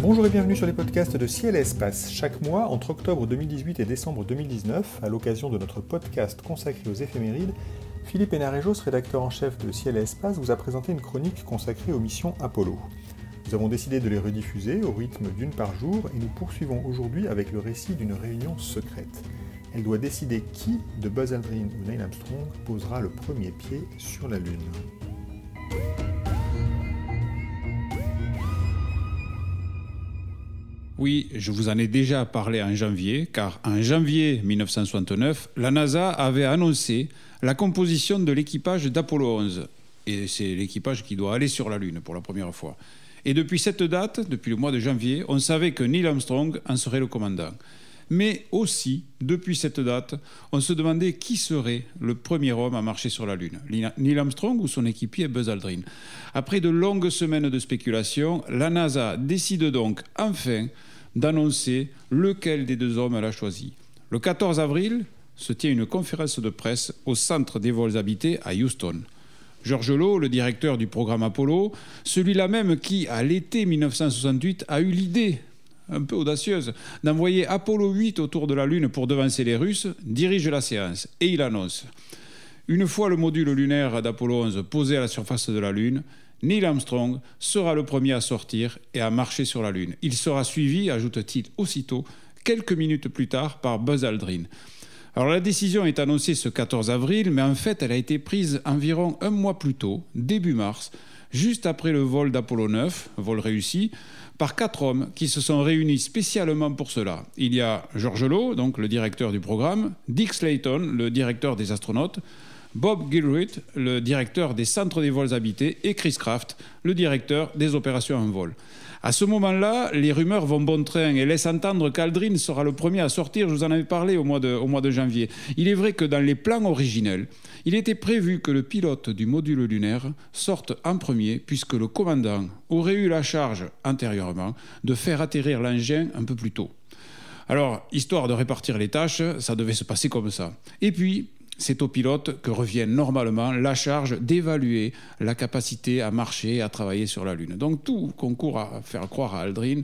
Bonjour et bienvenue sur les podcasts de Ciel et Espace. Chaque mois, entre octobre 2018 et décembre 2019, à l'occasion de notre podcast consacré aux éphémérides, Philippe Hénarejos, rédacteur en chef de Ciel et Espace, vous a présenté une chronique consacrée aux missions Apollo. Nous avons décidé de les rediffuser au rythme d'une par jour et nous poursuivons aujourd'hui avec le récit d'une réunion secrète. Elle doit décider qui, de Buzz Aldrin ou Neil Armstrong, posera le premier pied sur la Lune. Oui, je vous en ai déjà parlé en janvier, car en janvier 1969, la NASA avait annoncé la composition de l'équipage d'Apollo 11. Et c'est l'équipage qui doit aller sur la Lune pour la première fois. Et depuis cette date, depuis le mois de janvier, on savait que Neil Armstrong en serait le commandant. Mais aussi, depuis cette date, on se demandait qui serait le premier homme à marcher sur la Lune, Neil Armstrong ou son équipier Buzz Aldrin. Après de longues semaines de spéculation, la NASA décide donc enfin d'annoncer lequel des deux hommes elle a choisi. Le 14 avril se tient une conférence de presse au centre des vols habités à Houston. George Lowe, le directeur du programme Apollo, celui-là même qui, à l'été 1968, a eu l'idée un peu audacieuse, d'envoyer Apollo 8 autour de la Lune pour devancer les Russes, dirige la séance et il annonce Une fois le module lunaire d'Apollo 11 posé à la surface de la Lune, Neil Armstrong sera le premier à sortir et à marcher sur la Lune. Il sera suivi, ajoute-t-il aussitôt, quelques minutes plus tard par Buzz Aldrin. Alors la décision est annoncée ce 14 avril, mais en fait elle a été prise environ un mois plus tôt, début mars, juste après le vol d'Apollo 9, vol réussi, par quatre hommes qui se sont réunis spécialement pour cela. Il y a George Lowe, donc le directeur du programme, Dick Slayton, le directeur des astronautes, Bob Gilruth, le directeur des centres des vols habités, et Chris Kraft, le directeur des opérations en vol. À ce moment-là, les rumeurs vont bon train et laissent entendre qu'Aldrin sera le premier à sortir. Je vous en avais parlé au mois, de, janvier. Il est vrai que dans les plans originels, il était prévu que le pilote du module lunaire sorte en premier, puisque le commandant aurait eu la charge antérieurement de faire atterrir l'engin un peu plus tôt. Alors, histoire de répartir les tâches, ça devait se passer comme ça. Et puis, c'est au pilote que revient normalement la charge d'évaluer la capacité à marcher et à travailler sur la Lune. Donc tout concourt à faire croire à Aldrin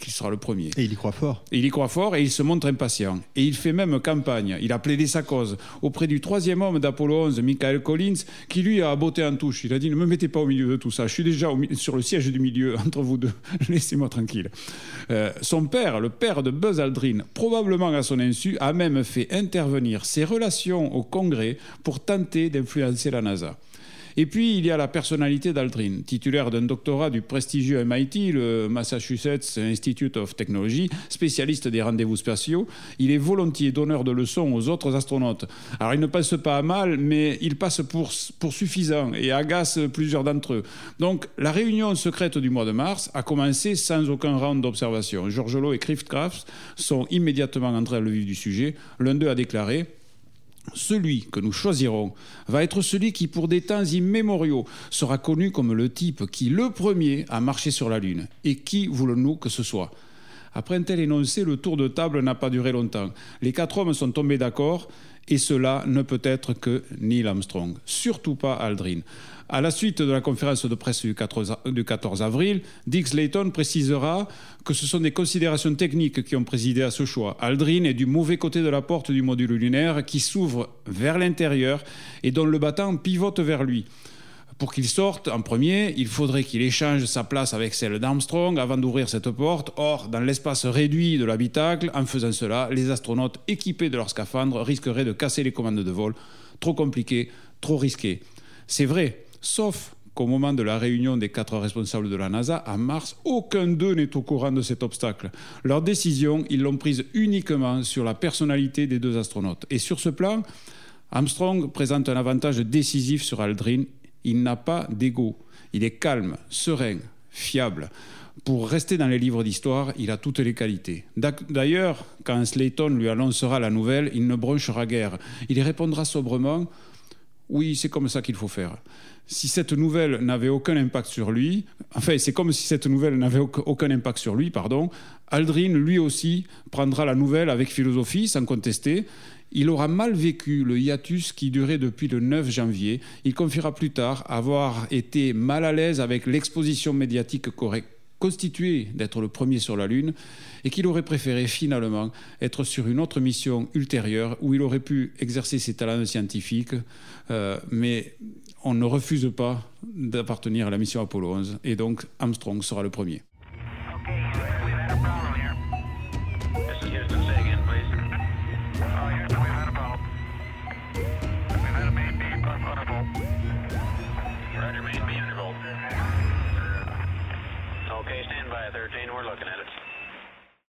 qu'il sera le premier. Et il y croit fort. il y croit fort et il se montre impatient. Et il fait même campagne. Il a plaidé sa cause auprès du troisième homme d'Apollo 11, Michael Collins, qui lui a botté en touche. Il a dit Ne me mettez pas au milieu de tout ça. Je suis déjà sur le siège du milieu entre vous deux. Laissez-moi tranquille. Euh, son père, le père de Buzz Aldrin, probablement à son insu, a même fait intervenir ses relations au Congrès pour tenter d'influencer la NASA. Et puis, il y a la personnalité d'Aldrin, titulaire d'un doctorat du prestigieux MIT, le Massachusetts Institute of Technology, spécialiste des rendez-vous spatiaux. Il est volontiers donneur de leçons aux autres astronautes. Alors, il ne passe pas à mal, mais il passe pour, suffisant et agace plusieurs d'entre eux. Donc, la réunion secrète du mois de mars a commencé sans aucun round d'observation. George Lowe et Kraft sont immédiatement entrés à le vif du sujet. L'un d'eux a déclaré celui que nous choisirons va être celui qui, pour des temps immémoriaux, sera connu comme le type qui, le premier, a marché sur la Lune. Et qui voulons-nous que ce soit? Après un tel énoncé, le tour de table n'a pas duré longtemps. Les quatre hommes sont tombés d'accord, et cela ne peut être que Neil Armstrong, surtout pas Aldrin. À la suite de la conférence de presse du 14, avril, Dick Slayton précisera que ce sont des considérations techniques qui ont présidé à ce choix. Aldrin est du mauvais côté de la porte du module lunaire qui s'ouvre vers l'intérieur et dont le battant pivote vers lui. Pour qu'il sorte en premier, il faudrait qu'il échange sa place avec celle d'Armstrong avant d'ouvrir cette porte. Or, dans l'espace réduit de l'habitacle, en faisant cela, les astronautes équipés de leur scaphandre risqueraient de casser les commandes de vol. Trop compliqué, trop risqué. C'est vrai, Sauf qu'au moment de la réunion des quatre responsables de la NASA, en mars, aucun d'eux n'est au courant de cet obstacle. Leur décision, ils l'ont prise uniquement sur la personnalité des deux astronautes. Et sur ce plan, Armstrong présente un avantage décisif sur Aldrin. Il n'a pas d'ego. Il est calme, serein, fiable. Pour rester dans les livres d'histoire, il a toutes les qualités. D'ailleurs, quand Slayton lui annoncera la nouvelle, il ne bronchera guère. Il répondra sobrement Oui, c'est comme ça qu'il faut faire. Si cette nouvelle n'avait aucun impact sur lui, enfin, c'est comme si cette nouvelle n'avait aucun impact sur lui, pardon, Aldrin, lui aussi, prendra la nouvelle avec philosophie, sans contester. Il aura mal vécu le hiatus qui durait depuis le 9 janvier. Il confiera plus tard avoir été mal à l'aise avec l'exposition médiatique correcte constitué d'être le premier sur la Lune et qu'il aurait préféré finalement être sur une autre mission ultérieure où il aurait pu exercer ses talents scientifiques. Euh, mais on ne refuse pas d'appartenir à la mission Apollo 11 et donc Armstrong sera le premier. We're looking at.